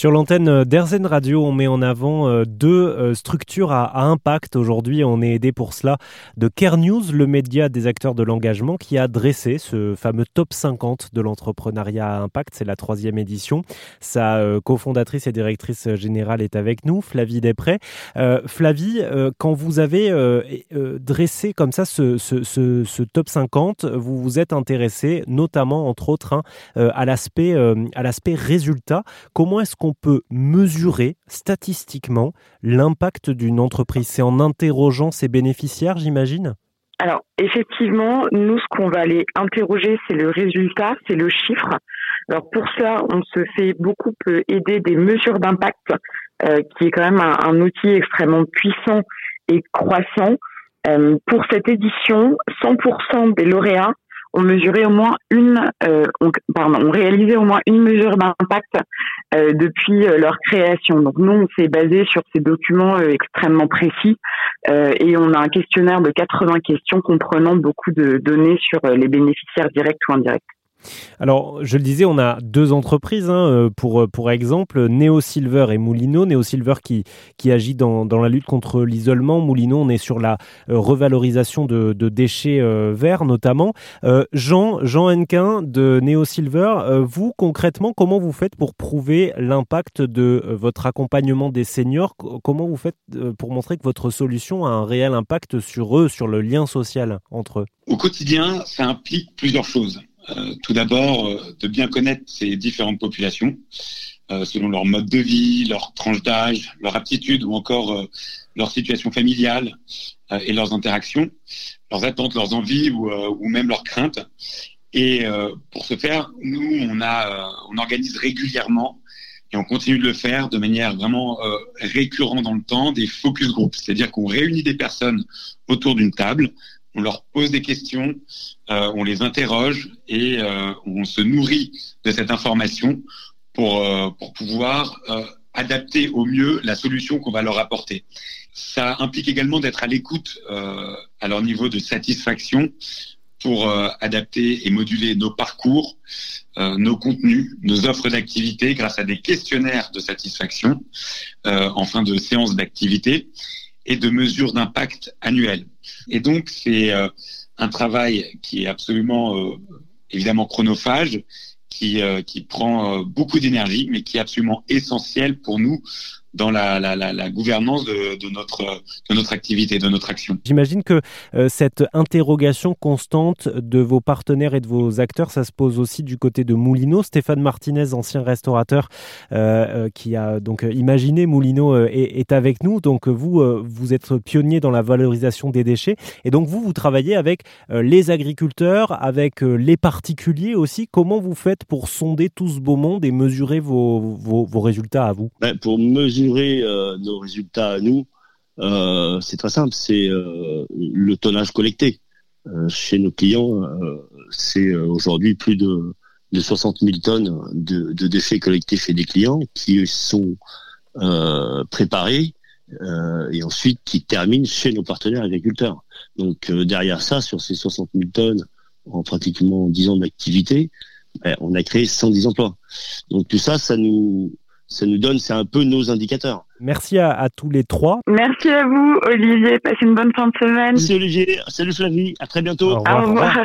Sur l'antenne d'Erzen Radio, on met en avant euh, deux euh, structures à, impact. Aujourd'hui, on est aidé pour cela de Care News, le média des acteurs de l'engagement, qui a dressé ce fameux top 50 de l'entrepreneuriat à impact. C'est la troisième édition. Sa euh, cofondatrice et directrice générale est avec nous, Flavie Després. Flavie, quand vous avez dressé comme ça ce, top 50, vous vous êtes intéressé notamment, entre autres, hein, à l'aspect résultat. Comment est-ce qu'on peut mesurer statistiquement l'impact d'une entreprise? C'est en interrogeant ses bénéficiaires, j'imagine? Alors effectivement, nous ce qu'on va aller interroger, c'est le résultat, c'est le chiffre. Alors pour ça, on se fait beaucoup aider des mesures d'impact, euh, qui est quand même un, outil extrêmement puissant et croissant. Euh, pour cette édition, 100% des lauréats ont mesuré au moins une, euh, pardon, ont réalisé au moins une mesure d'impact euh, depuis euh, leur création. Donc nous, on s'est basé sur ces documents extrêmement précis et on a un questionnaire de 80 questions comprenant beaucoup de données sur les bénéficiaires directs ou indirects. Alors, je le disais, on a deux entreprises, hein, euh, pour, pour exemple, Neo Silver et Moulino. Neo Silver qui, agit dans, la lutte contre l'isolement. Moulino, on est sur la euh, revalorisation de, déchets euh, verts, notamment. Jean, Jean Henquin de Neo Silver, vous, concrètement, comment vous faites pour prouver l'impact de votre accompagnement des seniors? Comment vous faites pour montrer que votre solution a un réel impact sur eux, sur le lien social entre eux? Au quotidien, ça implique plusieurs choses. Euh, tout d'abord, euh, de bien connaître ces différentes populations, euh, selon leur mode de vie, leur tranche d'âge, leur aptitude ou encore leur situation familiale et leurs interactions, leurs attentes, leurs envies ou, même leurs craintes. Et pour ce faire, nous, on, organise régulièrement et on continue de le faire de manière vraiment récurrente dans le temps, des focus groups, c'est-à-dire qu'on réunit des personnes autour d'une table on leur pose des questions, euh, on les interroge et euh, on se nourrit de cette information pour, euh, pour pouvoir adapter au mieux la solution qu'on va leur apporter. Ça implique également d'être à l'écoute à leur niveau de satisfaction pour adapter et moduler nos parcours, nos contenus, nos offres d'activité grâce à des questionnaires de satisfaction en fin de séance d'activité et de mesures d'impact annuelles. Et donc, c'est euh, un travail qui est absolument, euh, évidemment, chronophage, qui, euh, qui prend beaucoup d'énergie, mais qui est absolument essentiel pour nous dans la, la, la, la gouvernance de, de, notre, de notre activité, de notre action. J'imagine que euh, cette interrogation constante de vos partenaires et de vos acteurs, ça se pose aussi du côté de Moulino. Stéphane Martinez, ancien restaurateur, euh, euh qui a donc imaginé Moulino, euh, est, est, avec nous. Donc vous, vous êtes pionnier dans la valorisation des déchets. Et donc vous, vous travaillez avec les agriculteurs, avec les particuliers aussi. Comment vous faites pour sonder tout ce beau monde et mesurer vos, vos, vos résultats à vous? Ben, Pour mesurer mesurer euh, nos résultats à nous, euh, c'est très simple, c'est euh, le tonnage collecté. chez nos clients, c'est aujourd'hui plus de, de 60 000 tonnes de, de, déchets collectés chez des clients qui sont préparés et ensuite qui terminent chez nos partenaires agriculteurs. Donc derrière ça, sur ces 60 000 tonnes, en pratiquement 10 ans d'activité, ben, on a créé 110 emplois. Donc tout ça, ça nous ça nous donne, c'est un peu nos indicateurs. Merci à, tous les trois. Merci à vous, Olivier. Passez une bonne fin de semaine. Merci Olivier. Salut Flavie. À très bientôt. Au revoir.